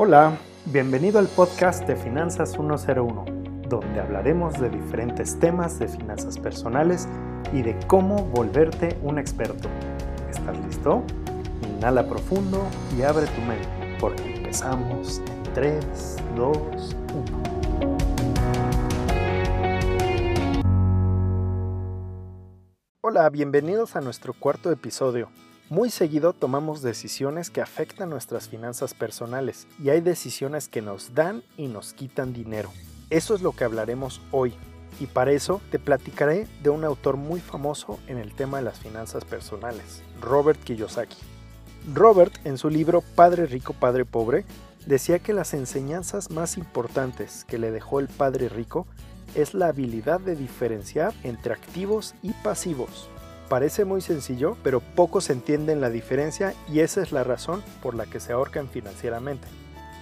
Hola, bienvenido al podcast de Finanzas 101, donde hablaremos de diferentes temas de finanzas personales y de cómo volverte un experto. ¿Estás listo? Inhala profundo y abre tu mente, porque empezamos en 3, 2, 1. Hola, bienvenidos a nuestro cuarto episodio. Muy seguido tomamos decisiones que afectan nuestras finanzas personales y hay decisiones que nos dan y nos quitan dinero. Eso es lo que hablaremos hoy y para eso te platicaré de un autor muy famoso en el tema de las finanzas personales, Robert Kiyosaki. Robert, en su libro Padre Rico, Padre Pobre, decía que las enseñanzas más importantes que le dejó el Padre Rico es la habilidad de diferenciar entre activos y pasivos. Parece muy sencillo, pero pocos entienden la diferencia y esa es la razón por la que se ahorcan financieramente.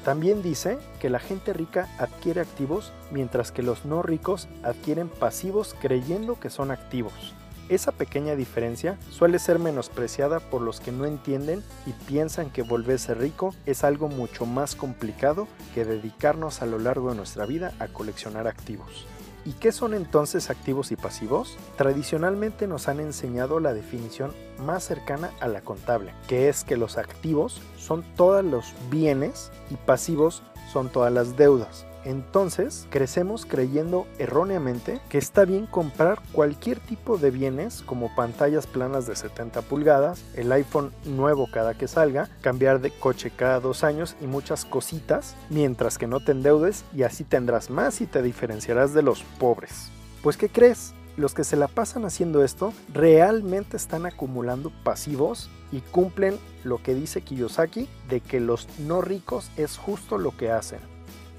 También dice que la gente rica adquiere activos mientras que los no ricos adquieren pasivos creyendo que son activos. Esa pequeña diferencia suele ser menospreciada por los que no entienden y piensan que volverse rico es algo mucho más complicado que dedicarnos a lo largo de nuestra vida a coleccionar activos. ¿Y qué son entonces activos y pasivos? Tradicionalmente nos han enseñado la definición más cercana a la contable, que es que los activos son todos los bienes y pasivos son todas las deudas. Entonces, crecemos creyendo erróneamente que está bien comprar cualquier tipo de bienes como pantallas planas de 70 pulgadas, el iPhone nuevo cada que salga, cambiar de coche cada dos años y muchas cositas, mientras que no te endeudes y así tendrás más y te diferenciarás de los pobres. Pues ¿qué crees? Los que se la pasan haciendo esto realmente están acumulando pasivos y cumplen lo que dice Kiyosaki de que los no ricos es justo lo que hacen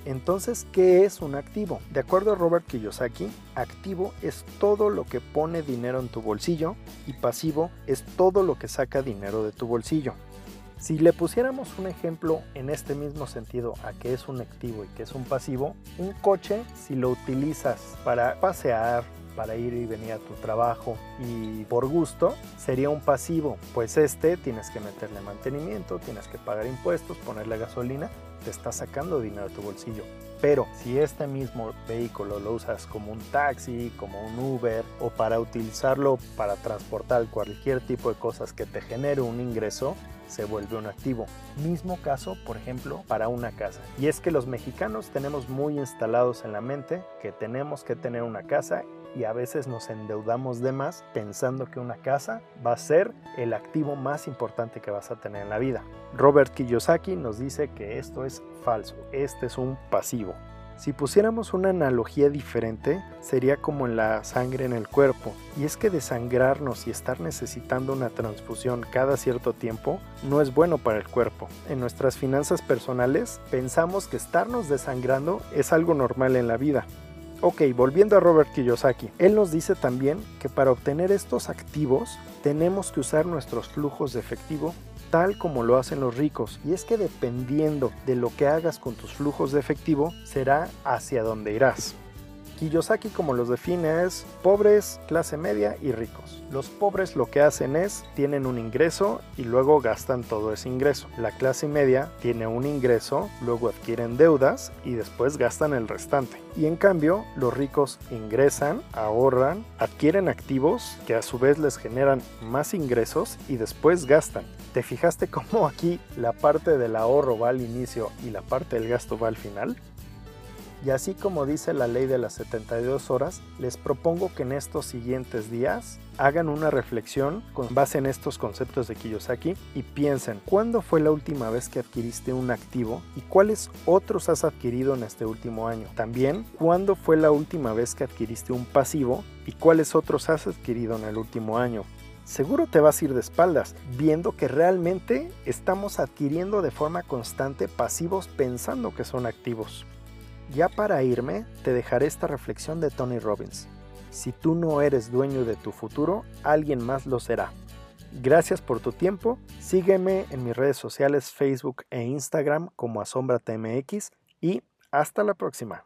entonces, ¿qué es un activo? De acuerdo a Robert Kiyosaki, activo es todo lo que pone dinero en tu bolsillo y pasivo es todo lo que saca dinero de tu bolsillo. Si le pusiéramos un ejemplo en este mismo sentido a qué es un activo y qué es un pasivo, un coche si lo utilizas para pasear, para ir y venir a tu trabajo y por gusto sería un pasivo, pues este tienes que meterle mantenimiento, tienes que pagar impuestos, ponerle gasolina, te está sacando dinero de tu bolsillo. Pero si este mismo vehículo lo usas como un taxi, como un Uber o para utilizarlo para transportar cualquier tipo de cosas que te genere un ingreso, se vuelve un activo. Mismo caso, por ejemplo, para una casa. Y es que los mexicanos tenemos muy instalados en la mente que tenemos que tener una casa y a veces nos endeudamos de más pensando que una casa va a ser el activo más importante que vas a tener en la vida. Robert Kiyosaki nos dice que esto es falso, este es un pasivo. Si pusiéramos una analogía diferente, sería como en la sangre en el cuerpo. Y es que desangrarnos y estar necesitando una transfusión cada cierto tiempo no es bueno para el cuerpo. En nuestras finanzas personales pensamos que estarnos desangrando es algo normal en la vida. Ok, volviendo a Robert Kiyosaki, él nos dice también que para obtener estos activos tenemos que usar nuestros flujos de efectivo tal como lo hacen los ricos. Y es que dependiendo de lo que hagas con tus flujos de efectivo, será hacia dónde irás. Kiyosaki como los define es pobres, clase media y ricos. Los pobres lo que hacen es tienen un ingreso y luego gastan todo ese ingreso. La clase media tiene un ingreso, luego adquieren deudas y después gastan el restante. Y en cambio, los ricos ingresan, ahorran, adquieren activos que a su vez les generan más ingresos y después gastan. ¿Te fijaste cómo aquí la parte del ahorro va al inicio y la parte del gasto va al final? Y así como dice la ley de las 72 horas, les propongo que en estos siguientes días hagan una reflexión con base en estos conceptos de Kiyosaki y piensen cuándo fue la última vez que adquiriste un activo y cuáles otros has adquirido en este último año. También cuándo fue la última vez que adquiriste un pasivo y cuáles otros has adquirido en el último año seguro te vas a ir de espaldas, viendo que realmente estamos adquiriendo de forma constante pasivos pensando que son activos. Ya para irme, te dejaré esta reflexión de Tony Robbins. Si tú no eres dueño de tu futuro, alguien más lo será. Gracias por tu tiempo. Sígueme en mis redes sociales Facebook e Instagram como AsombraTMX y hasta la próxima.